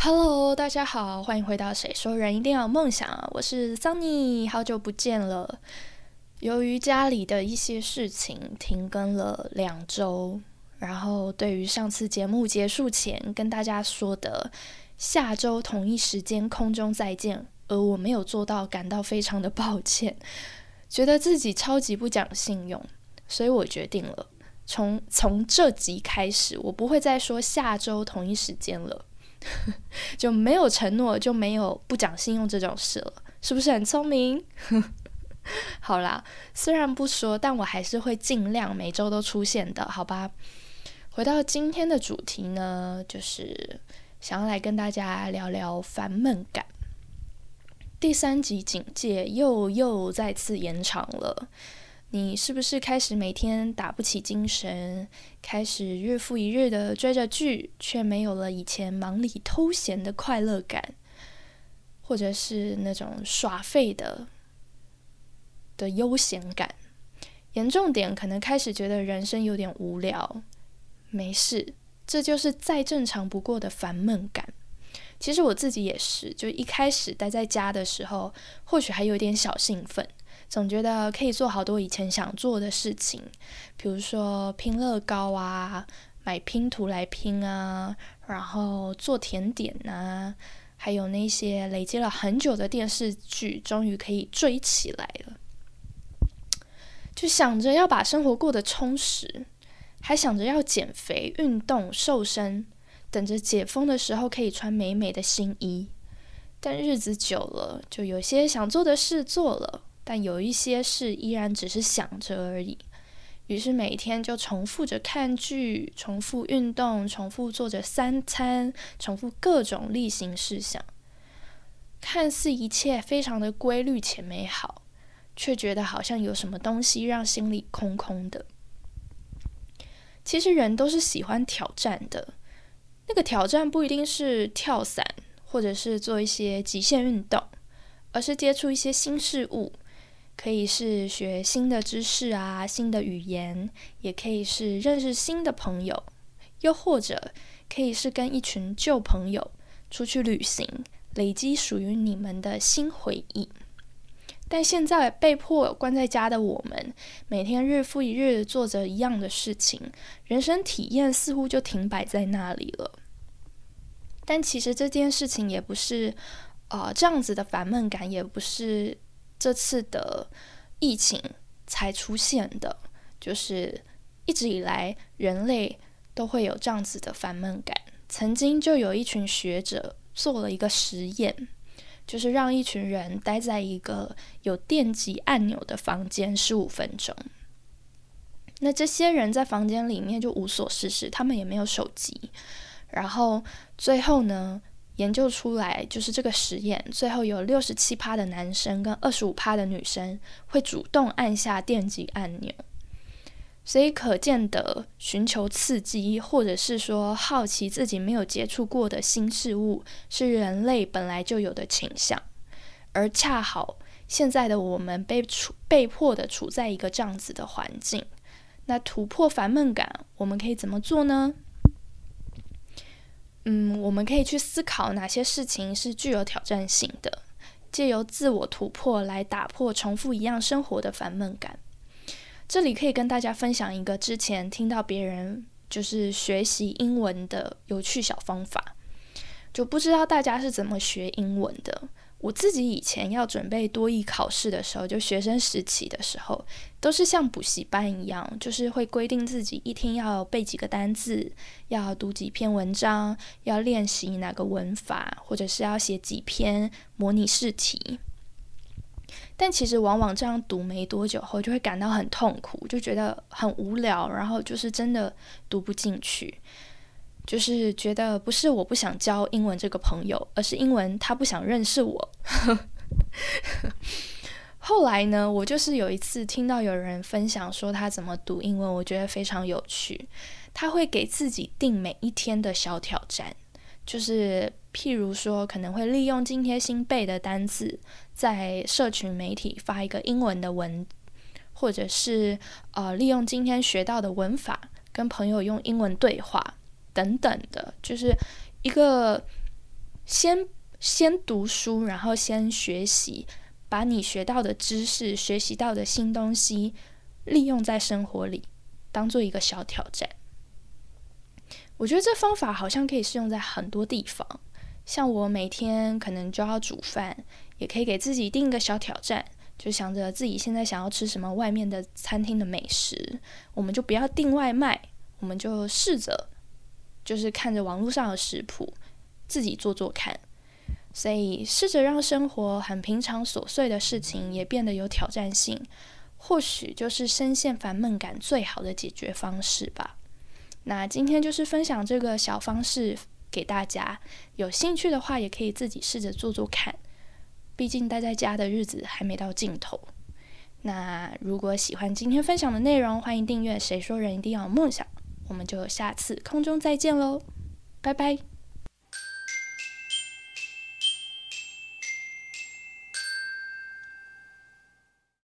Hello，大家好，欢迎回到《谁说人一定要有梦想》我是 Sunny，好久不见了。由于家里的一些事情停更了两周，然后对于上次节目结束前跟大家说的下周同一时间空中再见，而我没有做到，感到非常的抱歉，觉得自己超级不讲信用，所以我决定了，从从这集开始，我不会再说下周同一时间了。就没有承诺，就没有不讲信用这种事了，是不是很聪明？好啦，虽然不说，但我还是会尽量每周都出现的，好吧？回到今天的主题呢，就是想要来跟大家聊聊烦闷感。第三集警戒又又再次延长了。你是不是开始每天打不起精神，开始日复一日的追着剧，却没有了以前忙里偷闲的快乐感，或者是那种耍废的的悠闲感？严重点，可能开始觉得人生有点无聊。没事，这就是再正常不过的烦闷感。其实我自己也是，就一开始待在家的时候，或许还有点小兴奋。总觉得可以做好多以前想做的事情，比如说拼乐高啊，买拼图来拼啊，然后做甜点啊，还有那些累积了很久的电视剧，终于可以追起来了。就想着要把生活过得充实，还想着要减肥、运动、瘦身，等着解封的时候可以穿美美的新衣。但日子久了，就有些想做的事做了。但有一些事依然只是想着而已，于是每天就重复着看剧，重复运动，重复做着三餐，重复各种例行事项。看似一切非常的规律且美好，却觉得好像有什么东西让心里空空的。其实人都是喜欢挑战的，那个挑战不一定是跳伞，或者是做一些极限运动，而是接触一些新事物。可以是学新的知识啊，新的语言，也可以是认识新的朋友，又或者可以是跟一群旧朋友出去旅行，累积属于你们的新回忆。但现在被迫关在家的我们，每天日复一日做着一样的事情，人生体验似乎就停摆在那里了。但其实这件事情也不是，呃，这样子的烦闷感也不是。这次的疫情才出现的，就是一直以来人类都会有这样子的烦闷感。曾经就有一群学者做了一个实验，就是让一群人待在一个有电极按钮的房间十五分钟。那这些人在房间里面就无所事事，他们也没有手机。然后最后呢？研究出来就是这个实验，最后有六十七趴的男生跟二十五趴的女生会主动按下电击按钮，所以可见的寻求刺激，或者是说好奇自己没有接触过的新事物，是人类本来就有的倾向，而恰好现在的我们被处被迫的处在一个这样子的环境，那突破烦闷感，我们可以怎么做呢？嗯，我们可以去思考哪些事情是具有挑战性的，借由自我突破来打破重复一样生活的烦闷感。这里可以跟大家分享一个之前听到别人就是学习英文的有趣小方法，就不知道大家是怎么学英文的。我自己以前要准备多艺考试的时候，就学生时期的时候，都是像补习班一样，就是会规定自己一天要背几个单字，要读几篇文章，要练习哪个文法，或者是要写几篇模拟试题。但其实往往这样读没多久后，就会感到很痛苦，就觉得很无聊，然后就是真的读不进去。就是觉得不是我不想交英文这个朋友，而是英文他不想认识我。后来呢，我就是有一次听到有人分享说他怎么读英文，我觉得非常有趣。他会给自己定每一天的小挑战，就是譬如说可能会利用今天新背的单词，在社群媒体发一个英文的文，或者是呃利用今天学到的文法跟朋友用英文对话。等等的，就是一个先先读书，然后先学习，把你学到的知识、学习到的新东西利用在生活里，当做一个小挑战。我觉得这方法好像可以适用在很多地方，像我每天可能就要煮饭，也可以给自己定一个小挑战，就想着自己现在想要吃什么外面的餐厅的美食，我们就不要订外卖，我们就试着就是看着网络上的食谱，自己做做看。所以试着让生活很平常琐碎的事情也变得有挑战性，或许就是深陷烦闷感最好的解决方式吧。那今天就是分享这个小方式给大家，有兴趣的话也可以自己试着做做看。毕竟待在家的日子还没到尽头。那如果喜欢今天分享的内容，欢迎订阅。谁说人一定要有梦想？我们就下次空中再见喽，拜拜。